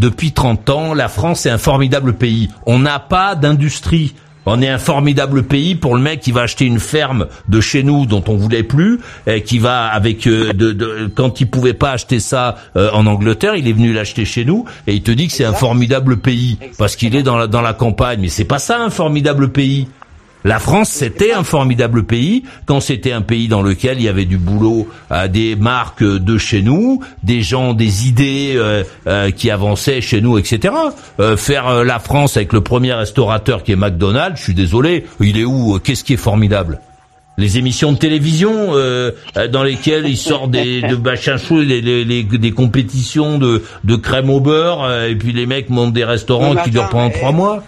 depuis 30 ans, la France est un formidable pays. On n'a pas d'industrie. On est un formidable pays pour le mec qui va acheter une ferme de chez nous dont on voulait plus, et qui va avec euh, de, de, quand il pouvait pas acheter ça euh, en Angleterre, il est venu l'acheter chez nous et il te dit que c'est un formidable pays parce qu'il est dans la dans la campagne. Mais c'est pas ça un formidable pays. La France, c'était un formidable pays quand c'était un pays dans lequel il y avait du boulot à des marques de chez nous, des gens, des idées euh, euh, qui avançaient chez nous, etc. Euh, faire la France avec le premier restaurateur qui est McDonald's, je suis désolé, il est où Qu'est-ce qui est formidable? Les émissions de télévision dans lesquelles il sort des de machin chou, des compétitions de, de crème au beurre et puis les mecs montent des restaurants qui durent pendant trois mois.